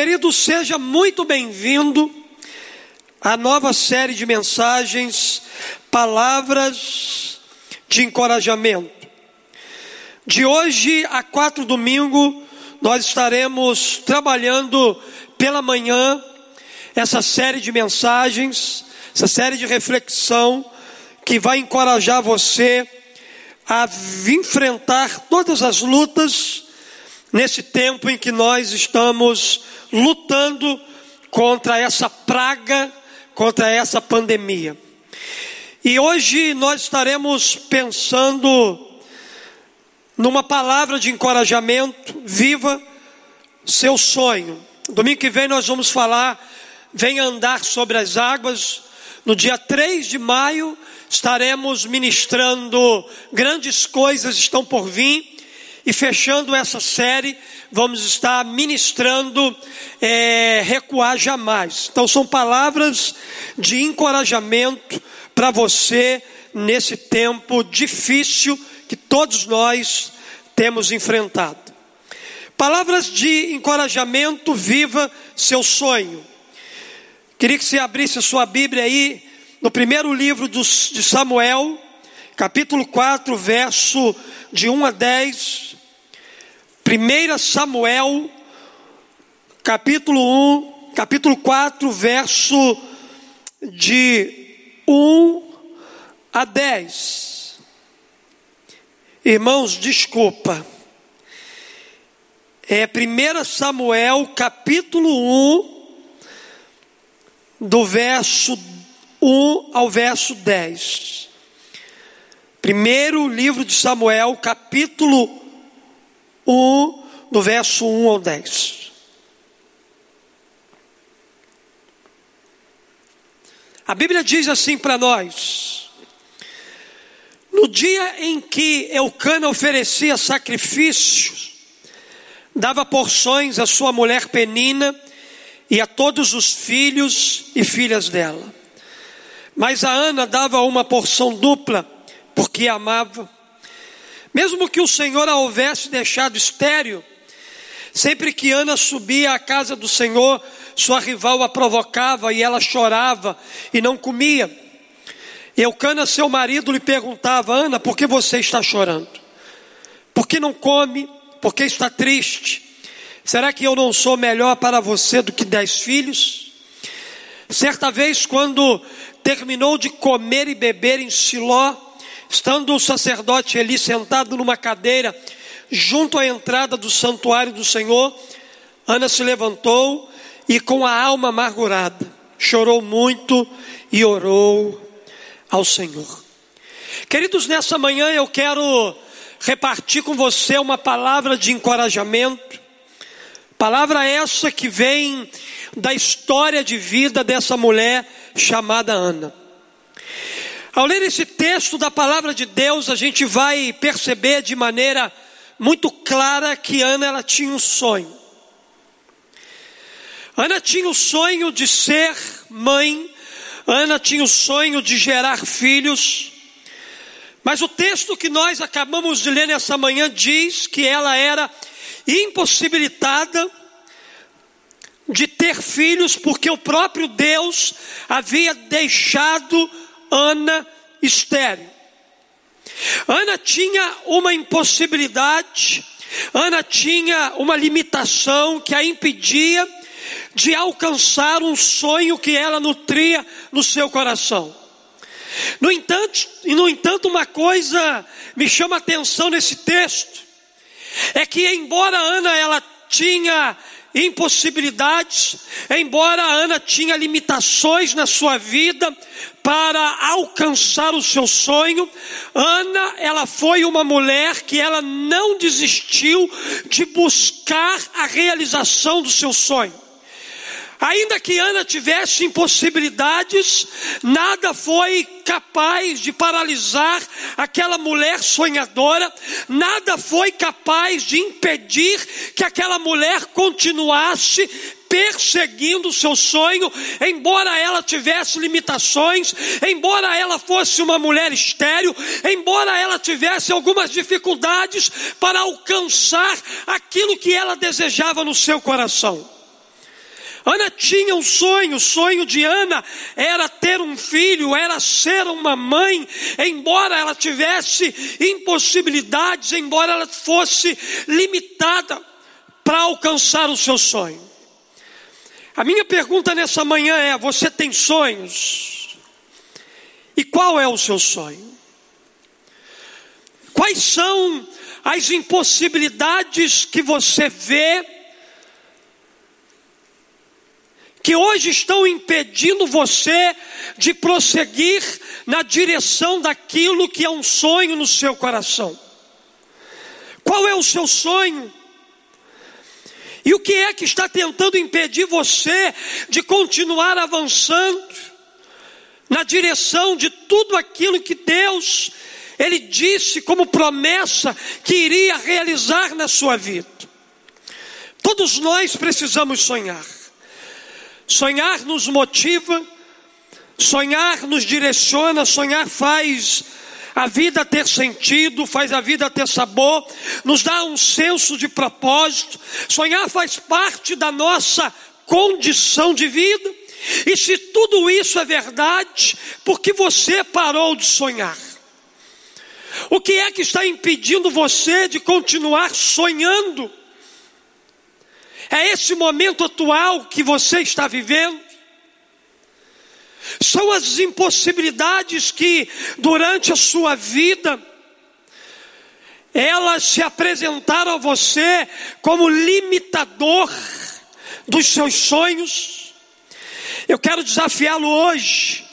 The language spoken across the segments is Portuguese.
Querido, seja muito bem-vindo à nova série de mensagens, Palavras de Encorajamento. De hoje a quatro domingo, nós estaremos trabalhando pela manhã essa série de mensagens, essa série de reflexão que vai encorajar você a enfrentar todas as lutas nesse tempo em que nós estamos lutando contra essa praga, contra essa pandemia. E hoje nós estaremos pensando numa palavra de encorajamento, viva seu sonho. Domingo que vem nós vamos falar, vem andar sobre as águas. No dia 3 de maio estaremos ministrando grandes coisas estão por vir. E fechando essa série, vamos estar ministrando é, recuar jamais. Então são palavras de encorajamento para você nesse tempo difícil que todos nós temos enfrentado. Palavras de encorajamento, viva seu sonho. Queria que você abrisse a sua Bíblia aí no primeiro livro de Samuel, capítulo 4, verso de 1 a 10. 1 Samuel, capítulo 1, capítulo 4, verso de 1 a 10. Irmãos, desculpa. É 1 Samuel, capítulo 1, do verso 1 ao verso 10. Primeiro livro de Samuel, capítulo 1, do verso 1 ao 10. A Bíblia diz assim para nós: No dia em que Eucana oferecia sacrifícios, dava porções à sua mulher Penina e a todos os filhos e filhas dela. Mas a Ana dava uma porção dupla, porque amava mesmo que o Senhor a houvesse deixado estéril, sempre que Ana subia à casa do Senhor, sua rival a provocava e ela chorava e não comia. Eucana, seu marido, lhe perguntava: Ana, por que você está chorando? Por que não come? Por que está triste? Será que eu não sou melhor para você do que dez filhos? Certa vez, quando terminou de comer e beber em Siló, Estando o sacerdote ali sentado numa cadeira, junto à entrada do santuário do Senhor, Ana se levantou e, com a alma amargurada, chorou muito e orou ao Senhor. Queridos, nessa manhã eu quero repartir com você uma palavra de encorajamento, palavra essa que vem da história de vida dessa mulher chamada Ana. Ao ler esse texto da palavra de Deus, a gente vai perceber de maneira muito clara que Ana ela tinha um sonho. Ana tinha o sonho de ser mãe, Ana tinha o sonho de gerar filhos, mas o texto que nós acabamos de ler nessa manhã diz que ela era impossibilitada de ter filhos, porque o próprio Deus havia deixado Ana estéreo. Ana tinha uma impossibilidade, Ana tinha uma limitação que a impedia de alcançar um sonho que ela nutria no seu coração. No entanto, e no entanto, uma coisa me chama a atenção nesse texto é que embora Ana ela tinha impossibilidades, embora Ana tinha limitações na sua vida para alcançar o seu sonho, Ana, ela foi uma mulher que ela não desistiu de buscar a realização do seu sonho. Ainda que Ana tivesse impossibilidades, nada foi capaz de paralisar aquela mulher sonhadora, nada foi capaz de impedir que aquela mulher continuasse perseguindo o seu sonho, embora ela tivesse limitações, embora ela fosse uma mulher estéril, embora ela tivesse algumas dificuldades para alcançar aquilo que ela desejava no seu coração. Ana tinha um sonho, o sonho de Ana era ter um filho, era ser uma mãe, embora ela tivesse impossibilidades, embora ela fosse limitada para alcançar o seu sonho. A minha pergunta nessa manhã é: você tem sonhos? E qual é o seu sonho? Quais são as impossibilidades que você vê que hoje estão impedindo você de prosseguir na direção daquilo que é um sonho no seu coração. Qual é o seu sonho? E o que é que está tentando impedir você de continuar avançando na direção de tudo aquilo que Deus ele disse como promessa que iria realizar na sua vida? Todos nós precisamos sonhar. Sonhar nos motiva, sonhar nos direciona, sonhar faz a vida ter sentido, faz a vida ter sabor, nos dá um senso de propósito. Sonhar faz parte da nossa condição de vida. E se tudo isso é verdade, por que você parou de sonhar? O que é que está impedindo você de continuar sonhando? É esse momento atual que você está vivendo? São as impossibilidades que durante a sua vida elas se apresentaram a você como limitador dos seus sonhos. Eu quero desafiá-lo hoje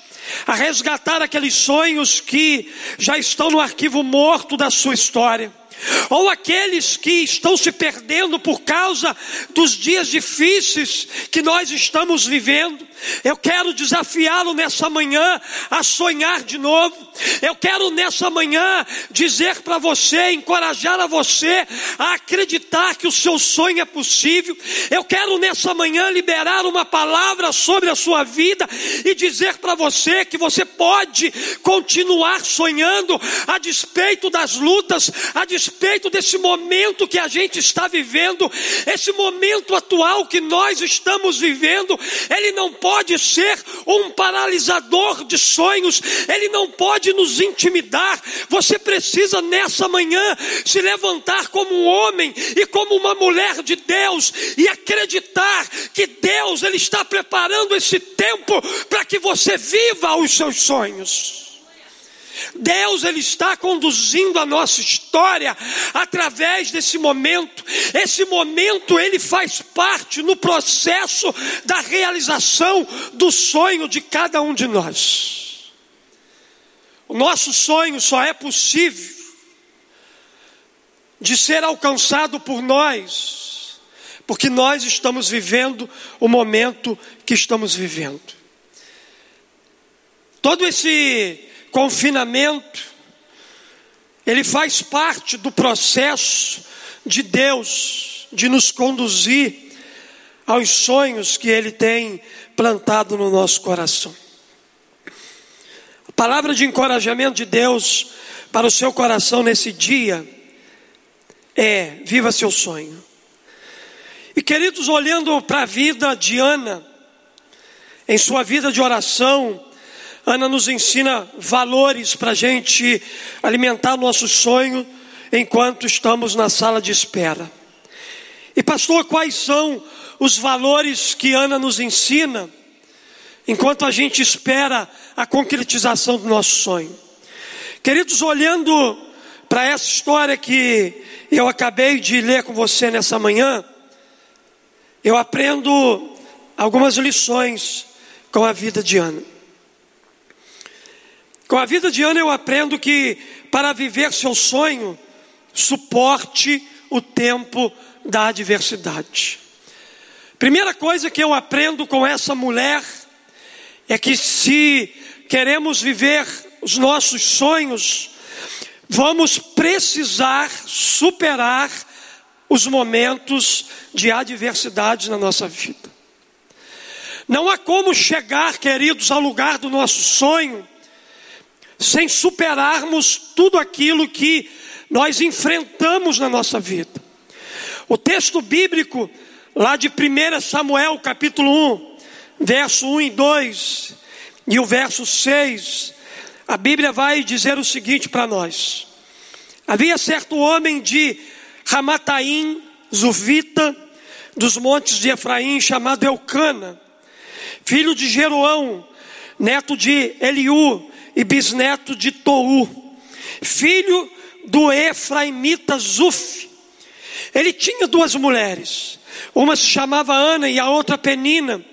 a resgatar aqueles sonhos que já estão no arquivo morto da sua história ou aqueles que estão se perdendo por causa dos dias difíceis que nós estamos vivendo. Eu quero desafiá-lo nessa manhã a sonhar de novo. Eu quero nessa manhã dizer para você, encorajar a você a acreditar que o seu sonho é possível. Eu quero nessa manhã liberar uma palavra sobre a sua vida e dizer para você que você pode continuar sonhando a despeito das lutas, a despeito desse momento que a gente está vivendo, esse momento atual que nós estamos vivendo, ele não pode ser um paralisador de sonhos, ele não pode nos intimidar. Você precisa nessa manhã se levantar como um homem e como uma mulher de Deus e acreditar que Deus ele está preparando esse tempo para que você viva os seus sonhos. Deus ele está conduzindo a nossa história através desse momento. Esse momento ele faz parte no processo da realização do sonho de cada um de nós. O nosso sonho só é possível de ser alcançado por nós, porque nós estamos vivendo o momento que estamos vivendo. Todo esse confinamento, ele faz parte do processo de Deus de nos conduzir aos sonhos que Ele tem plantado no nosso coração. Palavra de encorajamento de Deus para o seu coração nesse dia é: viva seu sonho. E queridos, olhando para a vida de Ana, em sua vida de oração, Ana nos ensina valores para a gente alimentar nosso sonho enquanto estamos na sala de espera. E, pastor, quais são os valores que Ana nos ensina enquanto a gente espera a concretização do nosso sonho? Queridos, olhando para essa história que eu acabei de ler com você nessa manhã, eu aprendo algumas lições com a vida de Ana. Com a vida de Ana eu aprendo que para viver seu sonho, suporte o tempo da adversidade. Primeira coisa que eu aprendo com essa mulher é que se queremos viver os nossos sonhos, vamos precisar superar os momentos de adversidade na nossa vida. Não há como chegar, queridos, ao lugar do nosso sonho sem superarmos tudo aquilo que nós enfrentamos na nossa vida. O texto bíblico lá de 1 Samuel capítulo 1, verso 1 e 2, e o verso 6, a Bíblia vai dizer o seguinte para nós: Havia certo homem de Ramataim, Zuvita, dos montes de Efraim, chamado Eucana, filho de Jeroão, neto de Eliú e bisneto de Tou, filho do Efraimita Zuf. Ele tinha duas mulheres, uma se chamava Ana e a outra Penina.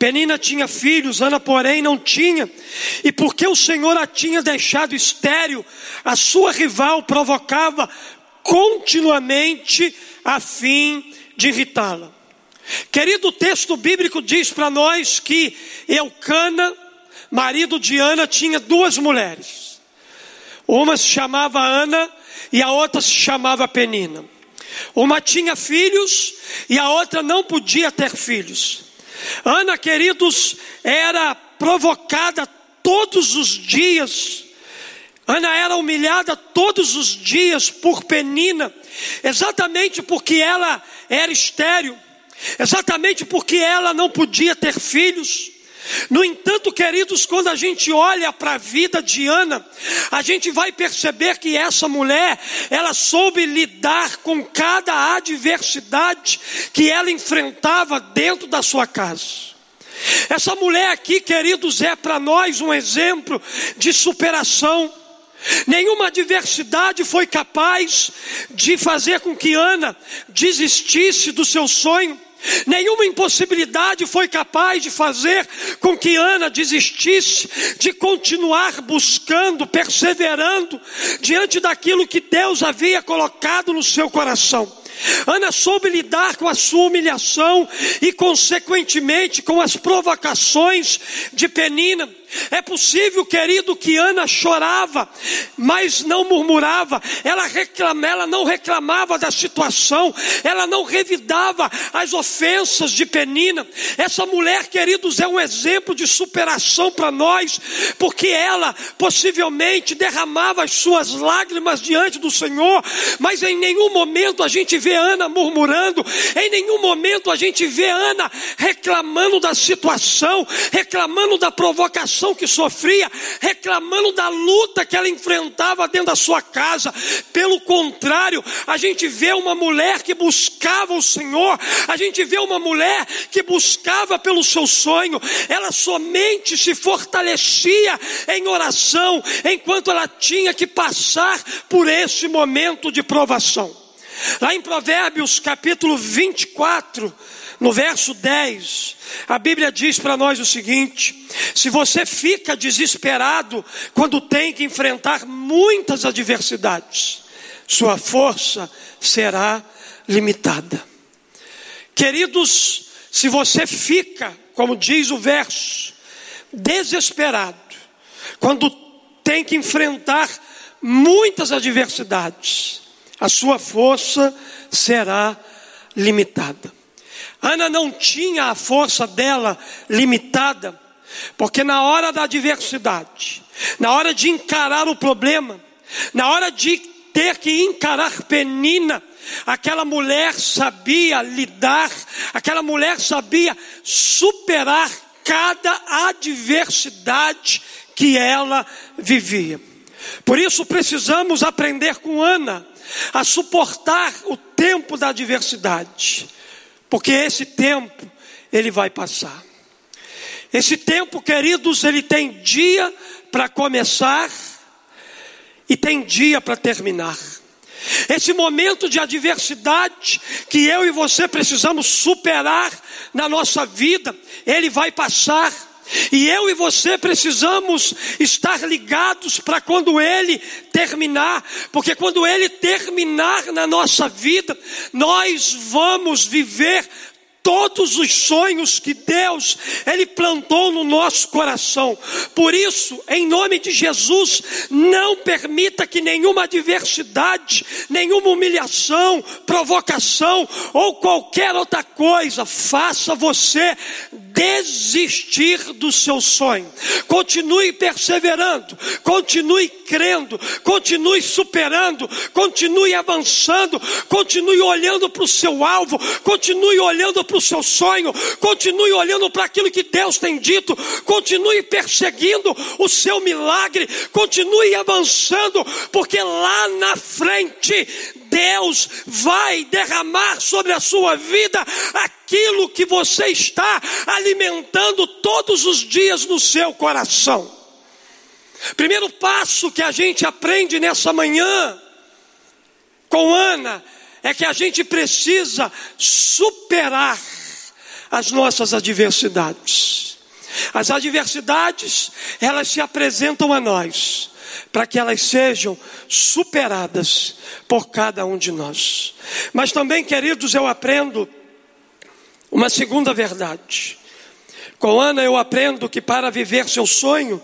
Penina tinha filhos, Ana, porém, não tinha. E porque o Senhor a tinha deixado estéril, a sua rival provocava continuamente a fim de irritá-la. Querido, o texto bíblico diz para nós que Eucana, marido de Ana, tinha duas mulheres. Uma se chamava Ana e a outra se chamava Penina. Uma tinha filhos e a outra não podia ter filhos. Ana, queridos, era provocada todos os dias. Ana era humilhada todos os dias por Penina, exatamente porque ela era estéril, exatamente porque ela não podia ter filhos. No entanto, queridos, quando a gente olha para a vida de Ana, a gente vai perceber que essa mulher, ela soube lidar com cada adversidade que ela enfrentava dentro da sua casa. Essa mulher aqui, queridos, é para nós um exemplo de superação. Nenhuma adversidade foi capaz de fazer com que Ana desistisse do seu sonho. Nenhuma impossibilidade foi capaz de fazer com que Ana desistisse de continuar buscando, perseverando diante daquilo que Deus havia colocado no seu coração. Ana soube lidar com a sua humilhação e, consequentemente, com as provocações de Penina. É possível, querido, que Ana chorava, mas não murmurava. Ela reclamava, ela não reclamava da situação, ela não revidava as ofensas de Penina. Essa mulher, queridos, é um exemplo de superação para nós, porque ela possivelmente derramava as suas lágrimas diante do Senhor, mas em nenhum momento a gente vê Ana murmurando, em nenhum momento a gente vê Ana reclamando da situação, reclamando da provocação que sofria, reclamando da luta que ela enfrentava dentro da sua casa. Pelo contrário, a gente vê uma mulher que buscava o Senhor, a gente vê uma mulher que buscava pelo seu sonho, ela somente se fortalecia em oração enquanto ela tinha que passar por esse momento de provação. Lá em Provérbios capítulo 24, no verso 10, a Bíblia diz para nós o seguinte: se você fica desesperado quando tem que enfrentar muitas adversidades, sua força será limitada. Queridos, se você fica, como diz o verso, desesperado, quando tem que enfrentar muitas adversidades, a sua força será limitada. Ana não tinha a força dela limitada, porque na hora da adversidade, na hora de encarar o problema, na hora de ter que encarar Penina, aquela mulher sabia lidar, aquela mulher sabia superar cada adversidade que ela vivia. Por isso precisamos aprender com Ana a suportar o tempo da adversidade porque esse tempo ele vai passar. Esse tempo, queridos, ele tem dia para começar e tem dia para terminar. Esse momento de adversidade que eu e você precisamos superar na nossa vida, ele vai passar. E eu e você precisamos estar ligados para quando ele terminar, porque quando ele terminar na nossa vida, nós vamos viver todos os sonhos que Deus ele plantou no nosso coração. Por isso, em nome de Jesus, não permita que nenhuma adversidade, nenhuma humilhação, provocação ou qualquer outra coisa faça você desistir do seu sonho. Continue perseverando, continue crendo, continue superando, continue avançando, continue olhando para o seu alvo, continue olhando para o seu sonho, continue olhando para aquilo que Deus tem dito, continue perseguindo o seu milagre, continue avançando, porque lá na frente Deus vai derramar sobre a sua vida aquilo que você está alimentando todos os dias no seu coração. Primeiro passo que a gente aprende nessa manhã com Ana é que a gente precisa superar as nossas adversidades. As adversidades, elas se apresentam a nós para que elas sejam superadas por cada um de nós. Mas também, queridos, eu aprendo uma segunda verdade. Com Ana eu aprendo que para viver seu sonho,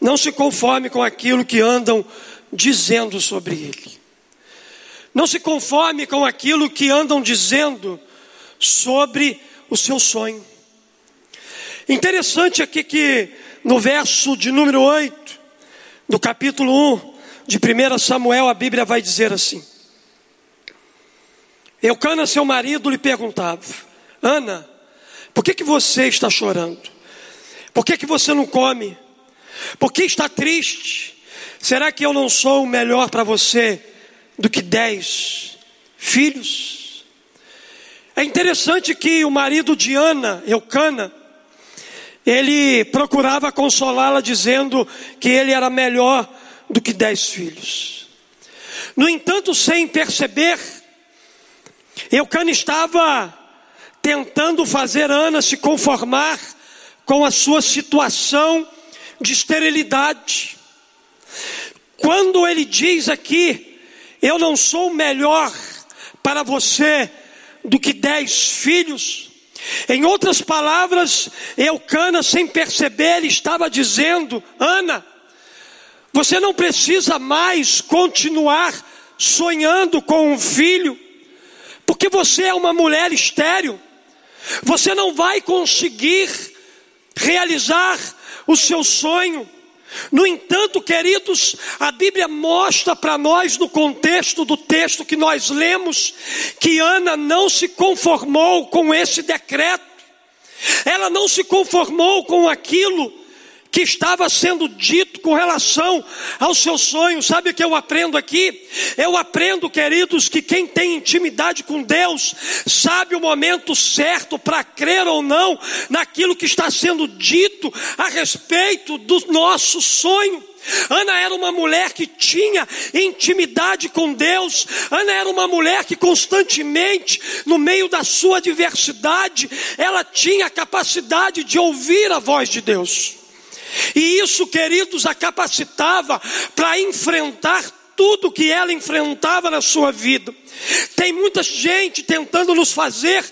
não se conforme com aquilo que andam dizendo sobre ele. Não se conforme com aquilo que andam dizendo sobre o seu sonho. Interessante aqui que no verso de número 8, do capítulo 1 de 1 Samuel, a Bíblia vai dizer assim: Eucana, seu marido, lhe perguntava: Ana, por que, que você está chorando? Por que, que você não come? Por que está triste? Será que eu não sou melhor para você do que dez filhos? É interessante que o marido de Ana, Eucana, ele procurava consolá-la dizendo que ele era melhor do que dez filhos. No entanto, sem perceber, Eucana estava tentando fazer Ana se conformar com a sua situação de esterilidade. Quando ele diz aqui, eu não sou melhor para você do que dez filhos, em outras palavras, Eucana, sem perceber, estava dizendo: Ana, você não precisa mais continuar sonhando com um filho, porque você é uma mulher estéril, você não vai conseguir realizar o seu sonho. No entanto, queridos, a Bíblia mostra para nós, no contexto do texto que nós lemos, que Ana não se conformou com esse decreto, ela não se conformou com aquilo que estava sendo dito com relação aos seus sonhos. Sabe o que eu aprendo aqui? Eu aprendo, queridos, que quem tem intimidade com Deus sabe o momento certo para crer ou não naquilo que está sendo dito a respeito do nosso sonho. Ana era uma mulher que tinha intimidade com Deus. Ana era uma mulher que constantemente, no meio da sua diversidade, ela tinha a capacidade de ouvir a voz de Deus. E isso, queridos, a capacitava para enfrentar tudo que ela enfrentava na sua vida. Tem muita gente tentando nos fazer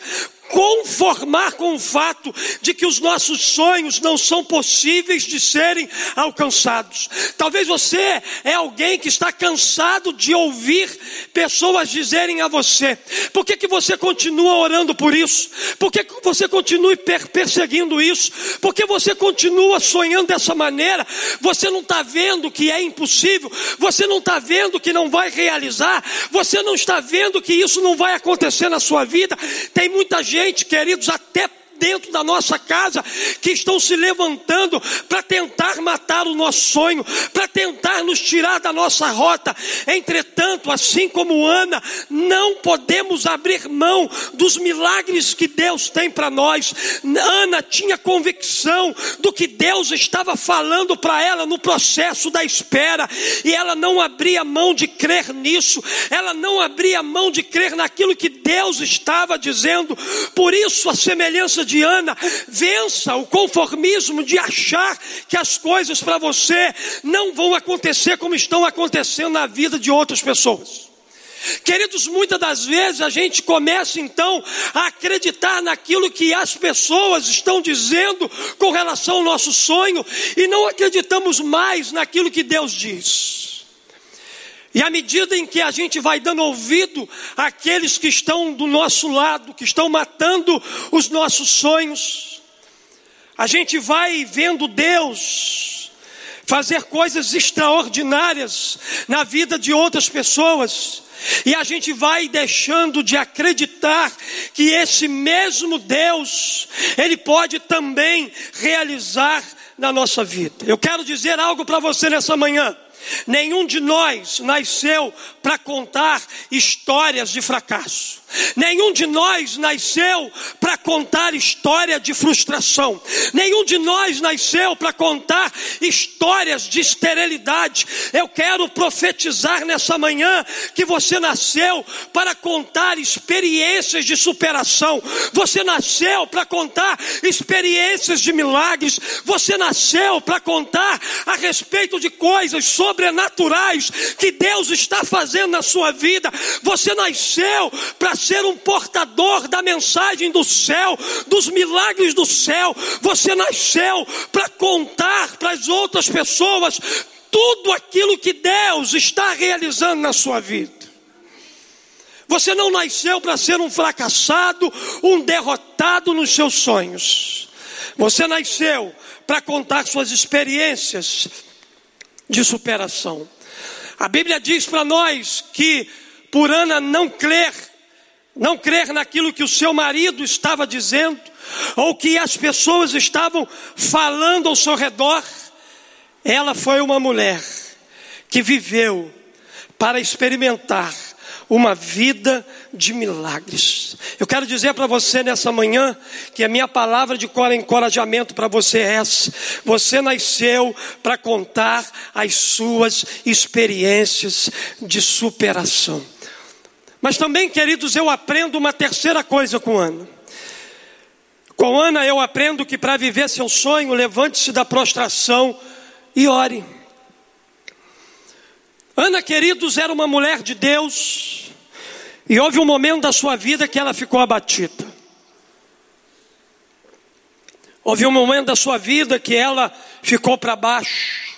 conformar com o fato de que os nossos sonhos não são possíveis de serem alcançados. Talvez você é alguém que está cansado de ouvir pessoas dizerem a você: por que, que você continua orando por isso? Por que, que você continua perseguindo isso? Por que você continua sonhando dessa maneira? Você não está vendo que é impossível? Você não está vendo que não vai realizar? Você não está vendo que isso não vai acontecer na sua vida? Tem muita gente gente, queridos, até dentro da nossa casa que estão se levantando para tentar matar o nosso sonho, para tentar nos tirar da nossa rota. Entretanto, assim como Ana, não podemos abrir mão dos milagres que Deus tem para nós. Ana tinha convicção do que Deus estava falando para ela no processo da espera, e ela não abria mão de crer nisso, ela não abria mão de crer naquilo que Deus estava dizendo. Por isso, a semelhança de Ana, vença o conformismo de achar que as coisas para você não vão acontecer como estão acontecendo na vida de outras pessoas. Queridos, muitas das vezes a gente começa então a acreditar naquilo que as pessoas estão dizendo com relação ao nosso sonho e não acreditamos mais naquilo que Deus diz. E à medida em que a gente vai dando ouvido àqueles que estão do nosso lado, que estão matando os nossos sonhos, a gente vai vendo Deus fazer coisas extraordinárias na vida de outras pessoas, e a gente vai deixando de acreditar que esse mesmo Deus, Ele pode também realizar na nossa vida. Eu quero dizer algo para você nessa manhã. Nenhum de nós nasceu para contar histórias de fracasso. Nenhum de nós nasceu para contar história de frustração. Nenhum de nós nasceu para contar histórias de esterilidade. Eu quero profetizar nessa manhã que você nasceu para contar experiências de superação. Você nasceu para contar experiências de milagres. Você nasceu para contar a respeito de coisas sobrenaturais que Deus está fazendo na sua vida. Você nasceu para ser um portador da mensagem do céu, dos milagres do céu. Você nasceu para contar para as outras pessoas tudo aquilo que Deus está realizando na sua vida. Você não nasceu para ser um fracassado, um derrotado nos seus sonhos. Você nasceu para contar suas experiências de superação. A Bíblia diz para nós que por Ana não crer, não crer naquilo que o seu marido estava dizendo, ou que as pessoas estavam falando ao seu redor, ela foi uma mulher que viveu para experimentar uma vida de milagres. Eu quero dizer para você nessa manhã que a minha palavra de encorajamento para você é essa: você nasceu para contar as suas experiências de superação. Mas também, queridos, eu aprendo uma terceira coisa com Ana. Com Ana eu aprendo que para viver seu sonho, levante-se da prostração e ore. Ana, queridos, era uma mulher de Deus, e houve um momento da sua vida que ela ficou abatida. Houve um momento da sua vida que ela ficou para baixo.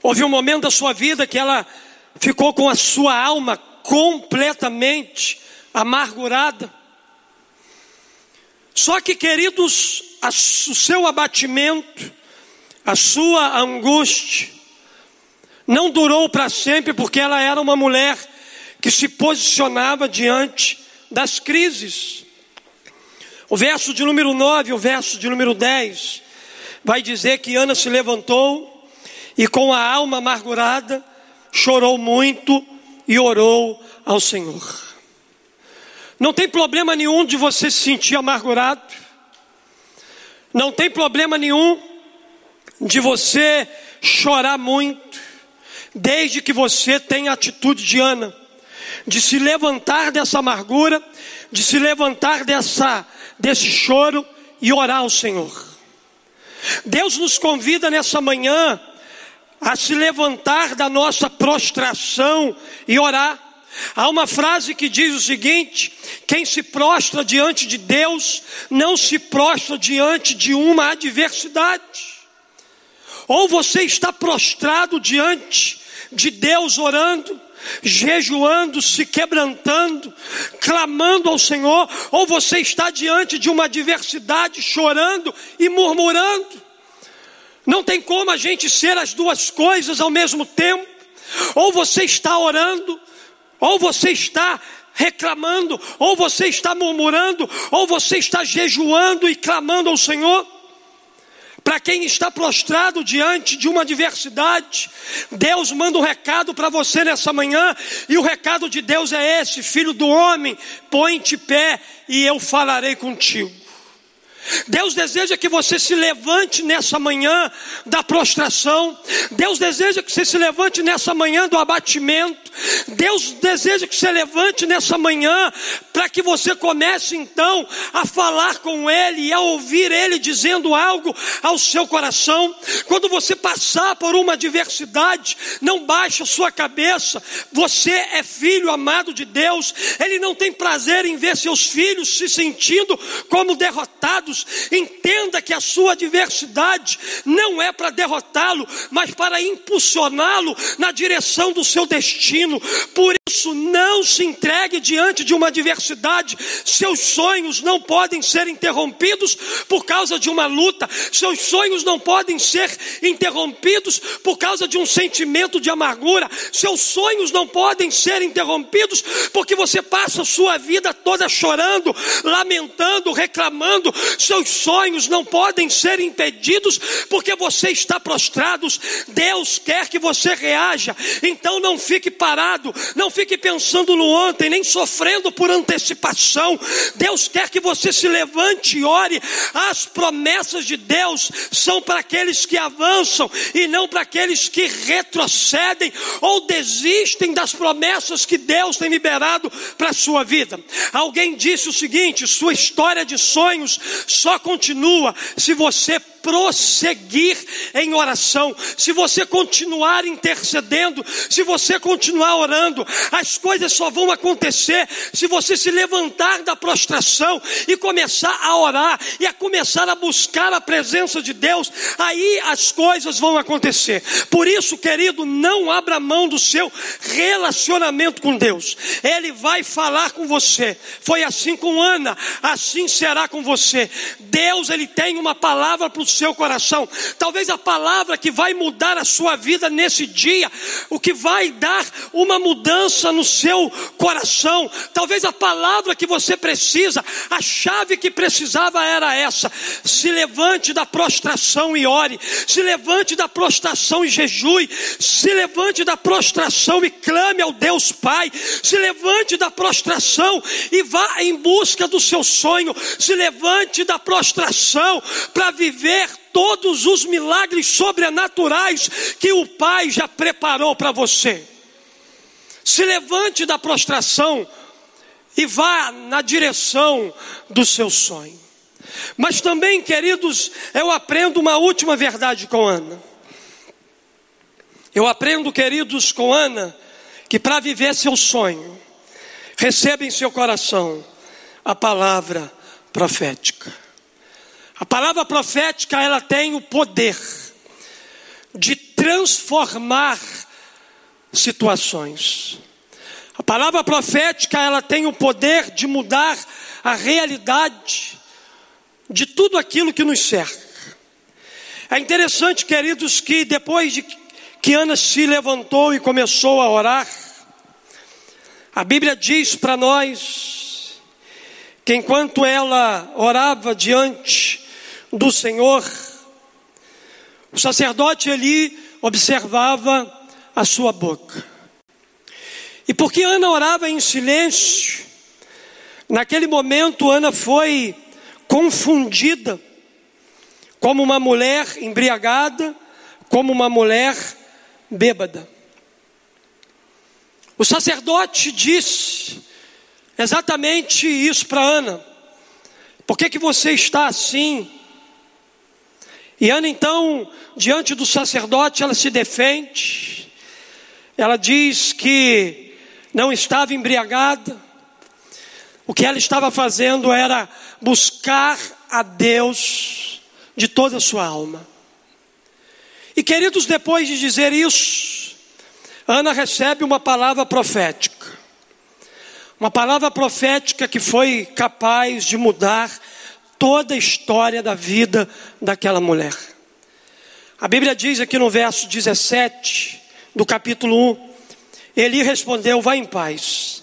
Houve um momento da sua vida que ela ficou com a sua alma completamente amargurada. Só que, queridos, o seu abatimento, a sua angústia, não durou para sempre, porque ela era uma mulher que se posicionava diante das crises. O verso de número 9, o verso de número 10, vai dizer que Ana se levantou e com a alma amargurada chorou muito e orou ao Senhor. Não tem problema nenhum de você se sentir amargurado. Não tem problema nenhum de você chorar muito, desde que você tenha a atitude de Ana, de se levantar dessa amargura, de se levantar dessa desse choro e orar ao Senhor. Deus nos convida nessa manhã a se levantar da nossa prostração e orar. Há uma frase que diz o seguinte: quem se prostra diante de Deus não se prostra diante de uma adversidade. Ou você está prostrado diante de Deus orando, jejuando, se quebrantando, clamando ao Senhor, ou você está diante de uma adversidade, chorando e murmurando. Não tem como a gente ser as duas coisas ao mesmo tempo. Ou você está orando, ou você está reclamando, ou você está murmurando, ou você está jejuando e clamando ao Senhor. Para quem está prostrado diante de uma adversidade, Deus manda um recado para você nessa manhã, e o recado de Deus é esse: Filho do homem, põe-te pé e eu falarei contigo. Deus deseja que você se levante nessa manhã da prostração. Deus deseja que você se levante nessa manhã do abatimento. Deus deseja que você levante nessa manhã para que você comece então a falar com Ele e a ouvir Ele dizendo algo ao seu coração. Quando você passar por uma adversidade, não baixe a sua cabeça. Você é filho amado de Deus. Ele não tem prazer em ver seus filhos se sentindo como derrotados entenda que a sua adversidade não é para derrotá-lo, mas para impulsioná-lo na direção do seu destino. Por isso, não se entregue diante de uma adversidade, seus sonhos não podem ser interrompidos por causa de uma luta, seus sonhos não podem ser interrompidos por causa de um sentimento de amargura, seus sonhos não podem ser interrompidos porque você passa a sua vida toda chorando, lamentando, reclamando, seus sonhos não podem ser impedidos porque você está prostrado. Deus quer que você reaja, então não fique parado, não fique pensando no ontem, nem sofrendo por antecipação. Deus quer que você se levante e ore. As promessas de Deus são para aqueles que avançam e não para aqueles que retrocedem ou desistem das promessas que Deus tem liberado para a sua vida. Alguém disse o seguinte: sua história de sonhos só continua se você prosseguir em oração, se você continuar intercedendo, se você continuar orando, as coisas só vão acontecer se você se levantar da prostração e começar a orar e a começar a buscar a presença de Deus, aí as coisas vão acontecer. Por isso, querido, não abra mão do seu relacionamento com Deus. Ele vai falar com você. Foi assim com Ana, assim será com você. Deus, ele tem uma palavra para o seu coração. Talvez a palavra que vai mudar a sua vida nesse dia, o que vai dar uma mudança no seu coração. Talvez a palavra que você precisa, a chave que precisava era essa: se levante da prostração e ore, se levante da prostração e jejue, se levante da prostração e clame ao Deus Pai, se levante da prostração e vá em busca do seu sonho, se levante da prostração para viver todos os milagres sobrenaturais que o Pai já preparou para você. Se levante da prostração e vá na direção do seu sonho. Mas também, queridos, eu aprendo uma última verdade com Ana. Eu aprendo, queridos, com Ana, que para viver seu sonho, receba em seu coração a palavra profética. A palavra profética, ela tem o poder de transformar situações. A palavra profética, ela tem o poder de mudar a realidade de tudo aquilo que nos cerca. É interessante, queridos, que depois de que Ana se levantou e começou a orar, a Bíblia diz para nós que enquanto ela orava diante do Senhor. O sacerdote ali observava a sua boca. E porque Ana orava em silêncio, naquele momento Ana foi confundida como uma mulher embriagada, como uma mulher bêbada. O sacerdote disse exatamente isso para Ana. Por que, que você está assim? E Ana, então, diante do sacerdote, ela se defende. Ela diz que não estava embriagada. O que ela estava fazendo era buscar a Deus de toda a sua alma. E queridos, depois de dizer isso, Ana recebe uma palavra profética. Uma palavra profética que foi capaz de mudar toda a história da vida daquela mulher. A Bíblia diz aqui no verso 17 do capítulo 1: Ele respondeu: Vá em paz,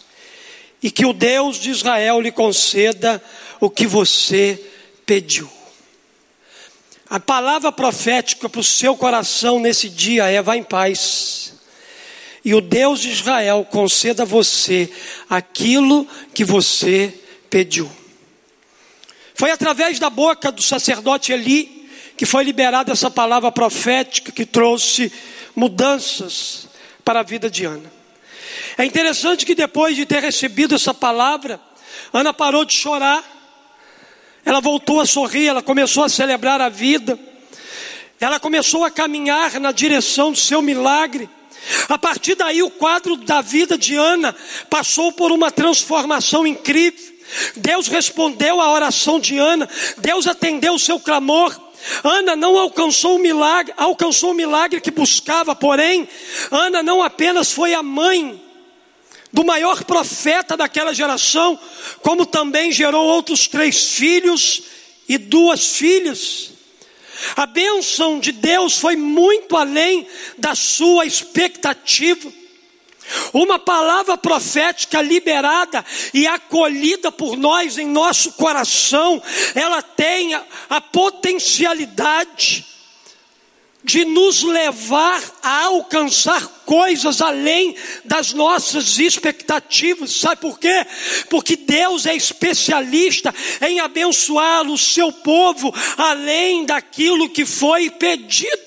e que o Deus de Israel lhe conceda o que você pediu. A palavra profética para o seu coração nesse dia é: vá em paz. E o Deus de Israel conceda a você aquilo que você pediu. Foi através da boca do sacerdote Eli que foi liberada essa palavra profética que trouxe mudanças para a vida de Ana. É interessante que depois de ter recebido essa palavra, Ana parou de chorar, ela voltou a sorrir, ela começou a celebrar a vida, ela começou a caminhar na direção do seu milagre. A partir daí, o quadro da vida de Ana passou por uma transformação incrível. Deus respondeu à oração de Ana, Deus atendeu o seu clamor. Ana não alcançou o milagre, alcançou o milagre que buscava, porém, Ana não apenas foi a mãe do maior profeta daquela geração, como também gerou outros três filhos e duas filhas. A bênção de Deus foi muito além da sua expectativa. Uma palavra profética liberada e acolhida por nós em nosso coração, ela tem a, potencialidade de nos levar a alcançar coisas além das nossas expectativas. Sabe por quê? Porque Deus é especialista em abençoar o seu povo além daquilo que foi pedido.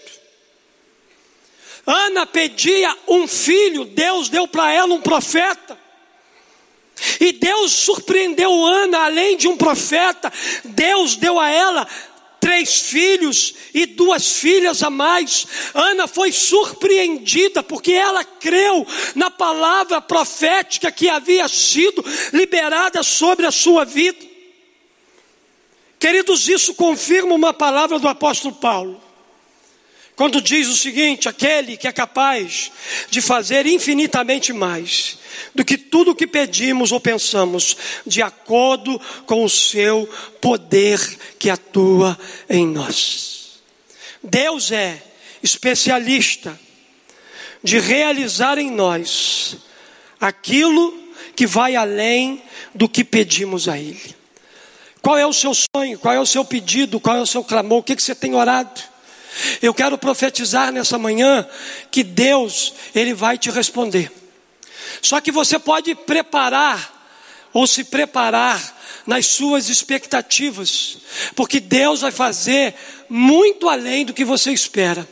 Ana pedia um filho, Deus deu para ela um profeta. E Deus surpreendeu Ana, além de um profeta, Deus deu a ela três filhos e duas filhas a mais. Ana foi surpreendida porque ela creu na palavra profética que havia sido liberada sobre a sua vida. Queridos, isso confirma uma palavra do apóstolo Paulo. Quando diz o seguinte: aquele que é capaz de fazer infinitamente mais do que tudo o que pedimos ou pensamos, de acordo com o seu poder que atua em nós. Deus é especialista de realizar em nós aquilo que vai além do que pedimos a Ele. Qual é o seu sonho? Qual é o seu pedido? Qual é o seu clamor? O que, você tem orado? Eu quero profetizar nessa manhã que Deus, Ele vai te responder. Só que você pode preparar ou se preparar nas suas expectativas, porque Deus vai fazer muito além do que você espera.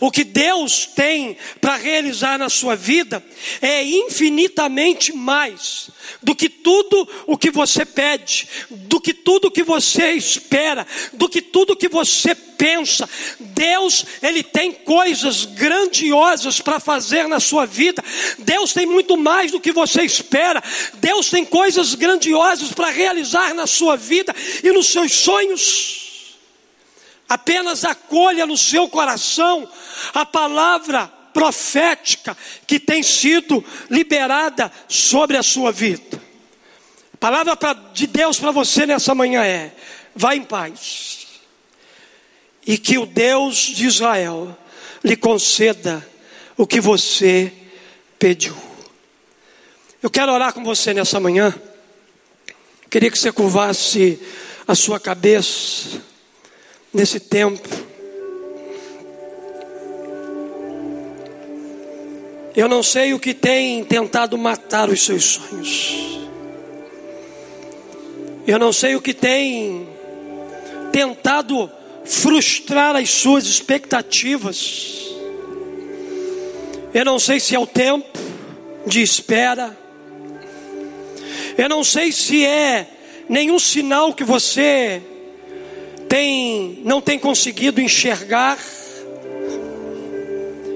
O que Deus tem para realizar na sua vida é infinitamente mais do que tudo o que você pede, do que tudo o que você espera, do que tudo o que você pensa. Deus, Ele tem coisas grandiosas para fazer na sua vida. Deus tem muito mais do que você espera. Deus tem coisas grandiosas para realizar na sua vida e nos seus sonhos. Apenas acolha no seu coração a palavra profética que tem sido liberada sobre a sua vida. A palavra de Deus para você nessa manhã é: vá em paz, e que o Deus de Israel lhe conceda o que você pediu. Eu quero orar com você nessa manhã. Queria que você curvasse a sua cabeça nesse tempo. Eu não sei o que tem tentado matar os seus sonhos. Eu não sei o que tem tentado frustrar as suas expectativas. Eu não sei se é o tempo de espera. Eu não sei se é nenhum sinal que você tem, não tem conseguido enxergar.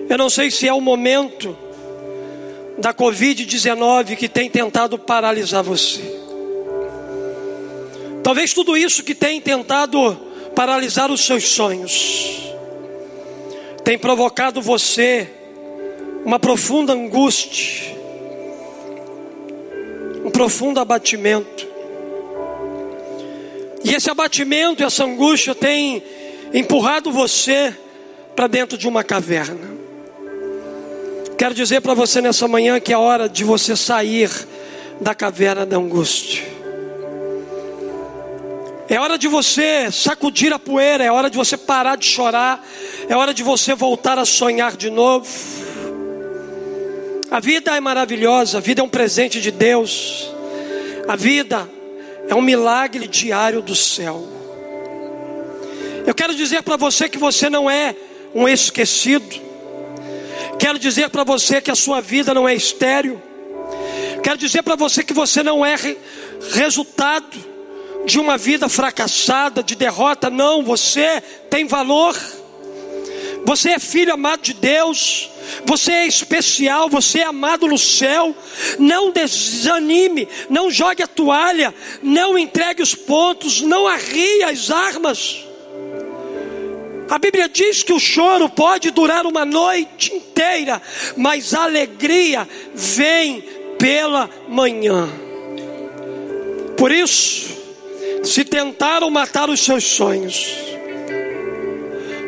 Eu não sei se é o momento da Covid-19 que tem tentado paralisar você. Talvez tudo isso que tem tentado paralisar os seus sonhos tem provocado você uma profunda angústia, um profundo abatimento. E esse abatimento, essa angústia tem empurrado você para dentro de uma caverna. Quero dizer para você nessa manhã que é hora de você sair da caverna da angústia. É hora de você sacudir a poeira, é hora de você parar de chorar, é hora de você voltar a sonhar de novo. A vida é maravilhosa, a vida é um presente de Deus. A vida é um milagre diário do céu. Eu quero dizer para você que você não é um esquecido. Quero dizer para você que a sua vida não é estéril. Quero dizer para você que você não é resultado de uma vida fracassada, de derrota. Não, você tem valor. Você é filho amado de Deus. Você é especial, você é amado no céu. Não desanime, não jogue a toalha, não entregue os pontos, não arrie as armas. A Bíblia diz que o choro pode durar uma noite inteira, mas a alegria vem pela manhã. Por isso, se tentaram matar os seus sonhos,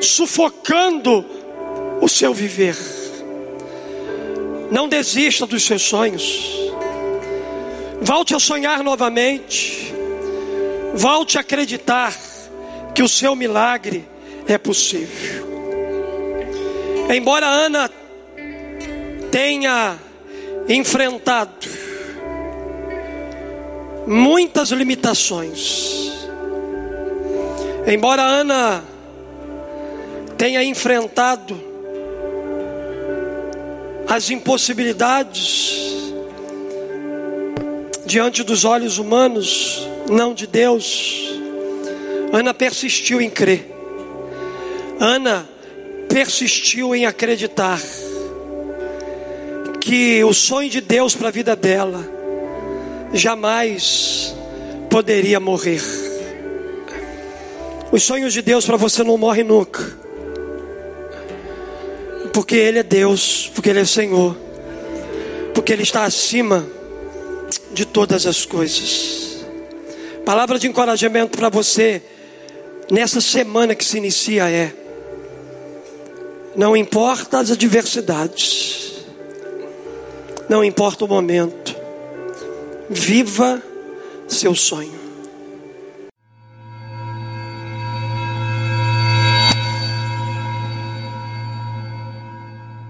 sufocando o seu viver, não desista dos seus sonhos. Volte a sonhar novamente. Volte a acreditar que o seu milagre é possível. Embora Ana tenha enfrentado muitas limitações, embora Ana tenha enfrentado as impossibilidades diante dos olhos humanos, não de Deus, Ana persistiu em crer. Ana persistiu em acreditar que o sonho de Deus para a vida dela jamais poderia morrer. Os sonhos de Deus para você não morrem nunca. Porque Ele é Deus, porque Ele é Senhor, porque Ele está acima de todas as coisas. Palavra de encorajamento para você nessa semana que se inicia é: não importa as adversidades, não importa o momento, viva seu sonho.